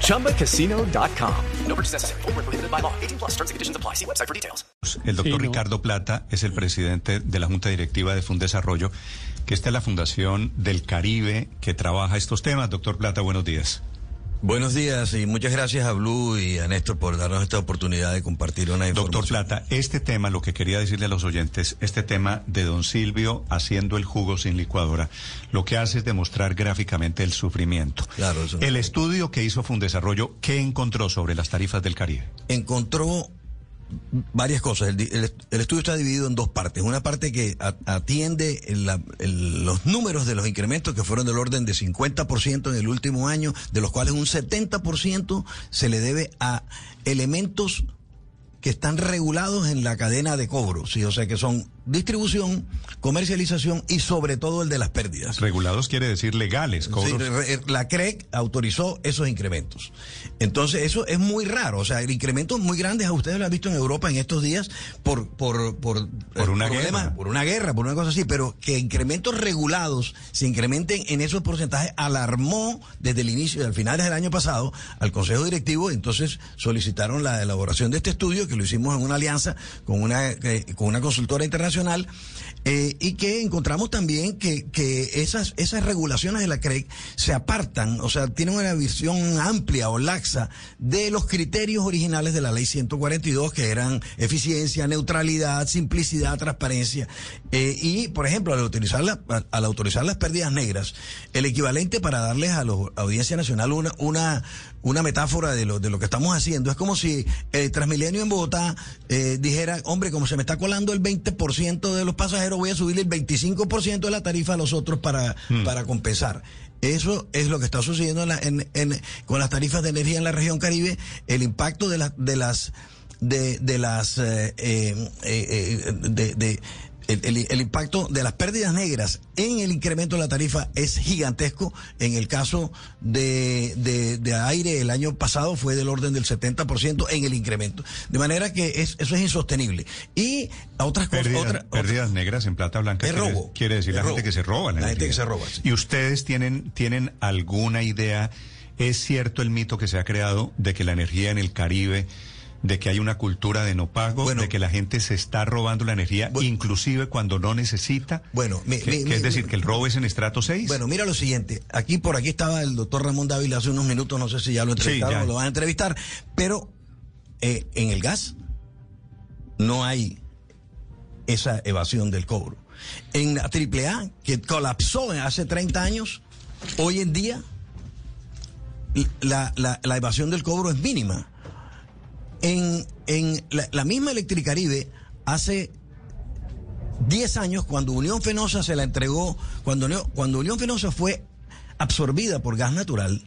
ChumbaCasino.com. No purchase necessary. Full prohibited by law. 18 plus terms and conditions apply. See website for details. El doctor Ricardo Plata es el presidente de la Junta Directiva de Fundesarrollo, que esta es la fundación del Caribe que trabaja estos temas. Doctor Plata, buenos días. Buenos días y muchas gracias a Blue y a Néstor por darnos esta oportunidad de compartir una información. Doctor Plata, este tema, lo que quería decirle a los oyentes, este tema de don Silvio haciendo el jugo sin licuadora, lo que hace es demostrar gráficamente el sufrimiento. Claro, eso El estudio que hizo Fundesarrollo, ¿qué encontró sobre las tarifas del Caribe? Encontró varias cosas. El, estudio está dividido en dos partes. Una parte que atiende los números de los incrementos que fueron del orden de 50% en el último año, de los cuales un 70% se le debe a elementos que están regulados en la cadena de cobro, ¿sí? o sea que son distribución, comercialización y sobre todo el de las pérdidas. Regulados quiere decir legales. Sí, la CREC autorizó esos incrementos. Entonces eso es muy raro, o sea, incrementos muy grandes, a ustedes lo han visto en Europa en estos días por por por, por una problemas, guerra, por una guerra, por una cosa así, pero que incrementos regulados se incrementen en esos porcentajes alarmó desde el inicio, al final del año pasado, al Consejo Directivo, entonces solicitaron la elaboración de este estudio que lo hicimos en una alianza con una eh, con una consultora internacional Eh, y que encontramos también que, que esas, esas regulaciones de la CREC se apartan, o sea, tienen una visión amplia o laxa de los criterios originales de la ley 142, que eran eficiencia, neutralidad, simplicidad, transparencia. Eh, y, por ejemplo, al autorizar, la, al autorizar las pérdidas negras, el equivalente para darles a la Audiencia Nacional una, una, una metáfora de lo, de lo que estamos haciendo, es como si el Transmilenio en Bogotá eh, dijera, hombre, como se me está colando el 20% de los pasajeros, voy a subir el 25% de la tarifa a los otros para, mm. para compensar. Eso es lo que está sucediendo en la, en, en, con las tarifas de energía en la región Caribe, el impacto de, la, de las de, de las eh, eh, eh, de, de, el, el, el, impacto de las pérdidas negras en el incremento de la tarifa es gigantesco. En el caso de, de, de aire, el año pasado fue del orden del 70% en el incremento. De manera que es, eso es insostenible. Y otras cosas. Pérdidas, otra, pérdidas otra, negras en plata blanca. Es robo. Quiere decir la robo. gente que se roba. La, la gente que se roba. Sí. Y ustedes tienen, tienen alguna idea. ¿Es cierto el mito que se ha creado de que la energía en el Caribe de que hay una cultura de no pago, bueno, de que la gente se está robando la energía, bueno, inclusive cuando no necesita. Bueno, mi, que, mi, que es decir, que el robo es en estrato 6. Bueno, mira lo siguiente. Aquí por aquí estaba el doctor Ramón Dávila hace unos minutos, no sé si ya lo entrevistaron sí, o lo van a entrevistar, pero eh, en el gas no hay esa evasión del cobro. En la AAA, que colapsó hace 30 años, hoy en día la, la, la evasión del cobro es mínima en, en la, la, misma Electricaribe hace 10 años cuando Unión Fenosa se la entregó, cuando, cuando Unión Fenosa fue absorbida por gas natural,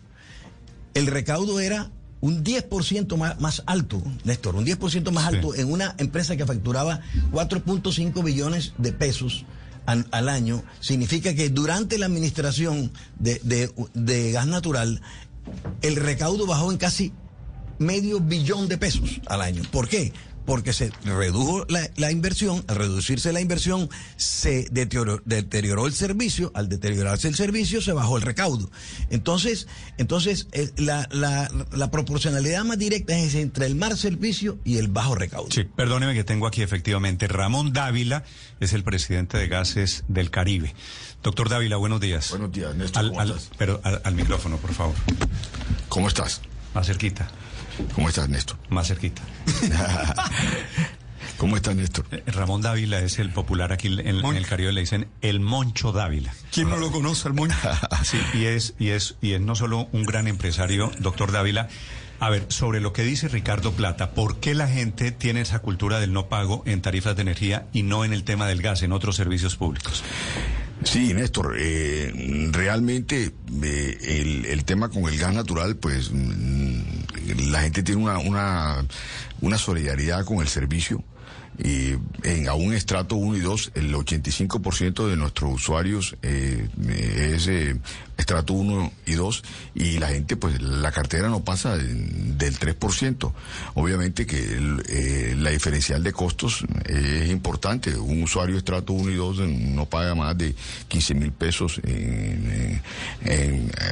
el recaudo era un 10% más, más alto, Néstor, un 10% más alto en una empresa que facturaba 4.5 billones de pesos al, al, año. Significa que durante la administración de, de, de gas natural, el recaudo bajó en casi medio billón de pesos al año. ¿Por qué? Porque se redujo la, la inversión, al reducirse la inversión se deterioró, deterioró, el servicio, al deteriorarse el servicio se bajó el recaudo. Entonces, entonces eh, la, la, la, proporcionalidad más directa es entre el mal servicio y el bajo recaudo. Sí, perdóneme que tengo aquí efectivamente Ramón Dávila, es el presidente de Gases del Caribe. Doctor Dávila, buenos días. Buenos días, Néstor. Al, al, pero al, al micrófono, por favor. ¿Cómo estás? Más cerquita. ¿Cómo estás, Néstor? Más cerquita. ¿Cómo estás, Néstor? Ramón Dávila es el popular aquí en, en, el Caribe, le dicen el Moncho Dávila. ¿Quién no lo conoce, el Moncho? sí, y es, y, es, y es no solo un gran empresario, doctor Dávila. A ver, sobre lo que dice Ricardo Plata, ¿por qué la gente tiene esa cultura del no pago en tarifas de energía y no en el tema del gas, en otros servicios públicos? Sí, Néstor, eh, realmente eh, el, el, tema con el gas natural, pues mm, la gente tiene una, una, una solidaridad con el servicio y en aún estrato 1 y 2, el 85% de nuestros usuarios eh, es eh, estrato 1 y 2 y la gente, pues la cartera no pasa del 3%. Obviamente que eh, la diferencial de costos es importante. Un usuario estrato 1 y 2 no paga más de 15 mil pesos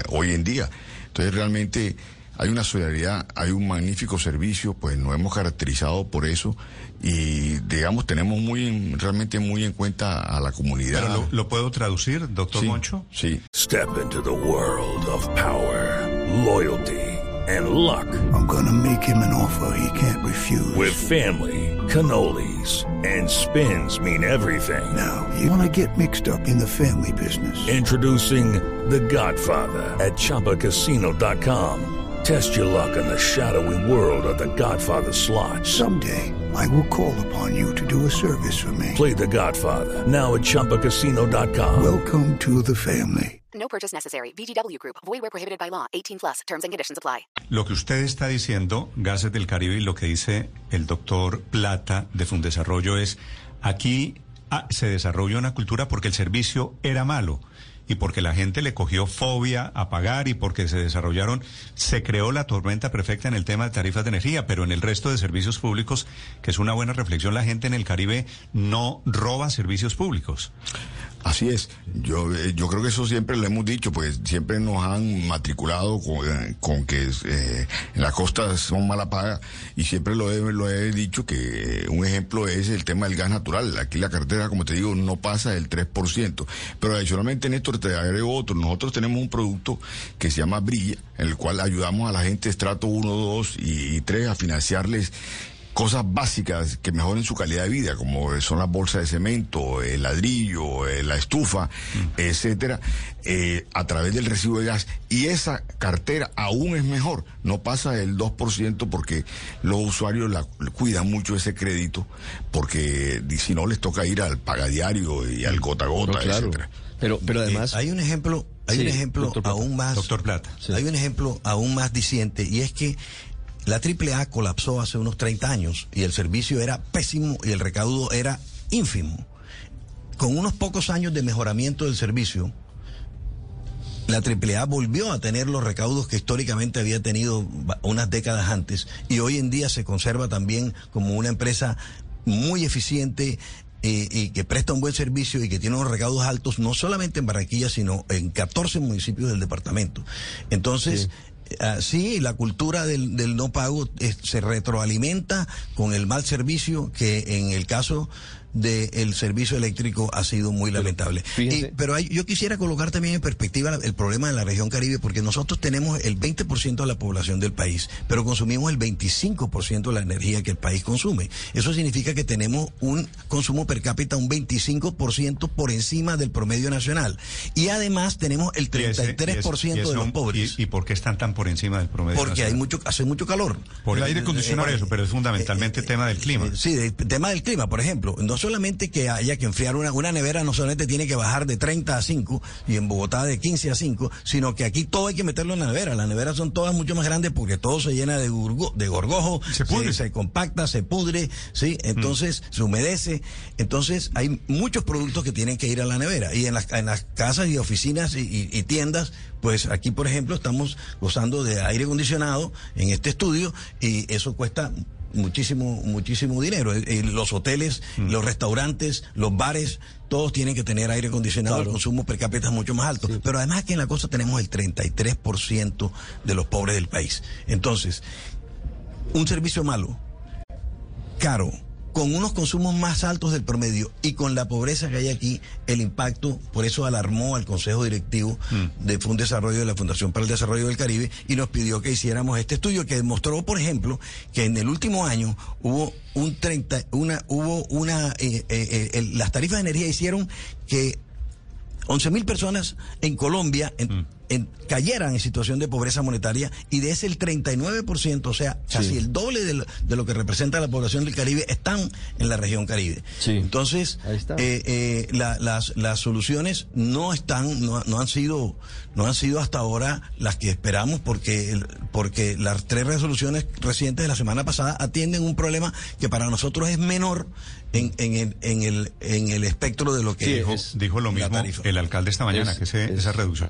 hoy en día. Entonces realmente hay una solidaridad, hay un magnífico servicio, pues nos hemos caracterizado por eso y digamos tenemos muy realmente muy en cuenta a la comunidad. Pero lo, lo puedo traducir, doctor sí, Moncho. Sí. Step into the world of power, loyalty and luck. I'm gonna make him an offer he can't refuse. With family, cannolis and spins mean everything. Now, you wanna get mixed up in the family business. Introducing The Godfather at chapacasino.com. Test your luck in the shadowy world of the Godfather slot. Someday, I will call upon you to do a service for me. Play the Godfather, now at Chumpacasino.com. Welcome to the family. No purchase necessary. VGW Group. Void where prohibited by law. 18 plus. Terms and conditions apply. Lo que usted está diciendo, Gases del Caribe, y lo que dice el doctor Plata de Fundesarrollo es, aquí ah, se desarrolla una cultura porque el servicio era malo y porque la gente le cogió fobia a pagar y porque se desarrollaron, se creó la tormenta perfecta en el tema de tarifas de energía, pero en el resto de servicios públicos, que es una buena reflexión, la gente en el Caribe no roba servicios públicos. Así es, yo, eh, yo creo que eso siempre lo hemos dicho, pues siempre nos han matriculado con, eh, con que eh, en la costa son mala paga y siempre lo he, lo he dicho que un ejemplo es el tema del gas natural. Aquí la cartera, como te digo, no pasa del 3%. Pero adicionalmente, Néstor, te agrego otro. Nosotros tenemos un producto que se llama Brilla, en el cual ayudamos a la gente estrato 1, 2 y 3 a financiarles cosas básicas que mejoren su calidad de vida, como son las bolsas de cemento, el ladrillo, eh, la estufa, etcétera, eh, a través del recibo de gas. Y esa cartera aún es mejor, no pasa del 2% porque los usuarios la, cuidan mucho ese crédito, porque si no les toca ir al pagadiario y al gota a gota, No, claro. etcétera. Pero, pero Eh, además. hay un ejemplo, hay Sí, un ejemplo aún más, Doctor Plata. hay un ejemplo aún más diciente y es que la AAA colapsó hace unos 30 años y el servicio era pésimo y el recaudo era ínfimo. Con unos pocos años de mejoramiento del servicio, la AAA volvió a tener los recaudos que históricamente había tenido unas décadas antes y hoy en día se conserva también como una empresa muy eficiente eh, y que presta un buen servicio y que tiene unos recaudos altos no solamente en Barranquilla sino en 14 municipios del departamento. Entonces, ah, sí, la cultura del, del no pago se retroalimenta con el mal servicio que en el caso del servicio eléctrico ha sido muy lamentable. Y- pero hay- yo quisiera colocar también en perspectiva el problema de la región Caribe, porque nosotros tenemos el 20% de la población del país, pero consumimos el 25% de la energía que el país consume. Eso significa que tenemos un consumo per cápita un 25% por encima del promedio nacional. Y además tenemos el Y ese- 33% y ese- y de los ese- pobres. ¿Y, y por qué están tan por encima del promedio? porque hay mucho, hace mucho calor. Por el aire Eh, acondicionado, eh, eso, pero es fundamentalmente eh, tema del clima. Sí, tema del clima, por ejemplo. No solamente que haya que enfriar una, una nevera, no solamente tiene que bajar de 30 a 5 y en Bogotá de 15 a 5, sino que aquí todo hay que meterlo en la nevera. Las neveras son todas mucho más grandes porque todo se llena de, gurgo- de gorgojo, Se pudre. se, compacta, se pudre, ¿sí? Entonces se humedece. Entonces hay muchos productos que tienen que ir a la nevera. Y en las, en las casas y oficinas y, y- y tiendas, pues aquí, por ejemplo, estamos gozando de aire acondicionado en este estudio y eso cuesta muchísimo, muchísimo dinero. Eh, eh, los hoteles, los restaurantes, los bares, todos tienen que tener aire acondicionado, el consumo per cápita es mucho más alto. Pero además aquí en la costa tenemos el 33% de los pobres del país. Entonces, un servicio malo, caro, con unos consumos más altos del promedio y con la pobreza que hay aquí, el impacto, por eso alarmó al Consejo Directivo de Fund Desarrollo de la Fundación para el Desarrollo del Caribe y nos pidió que hiciéramos este estudio que demostró, por ejemplo, que en el último año hubo un 30, una, hubo una, eh, eh, eh, el- las tarifas de energía hicieron que 11 mil personas en Colombia en- cayeran en situación de pobreza monetaria y de ese el 39%, o sea, casi el doble de lo, que representa la población del Caribe, están en la región Caribe. Entonces, eh, eh, las, las soluciones no están, no, no, han sido, no han sido hasta ahora las que esperamos porque, porque las tres resoluciones recientes de la semana pasada atienden un problema que para nosotros es menor en, en, el, en, el, en el espectro de lo que dijo, dijo lo mismo el alcalde esta mañana, que esa reducción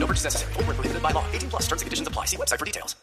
No purchase necessary. Full prohibited by law. 18 plus terms and conditions apply. See website for details.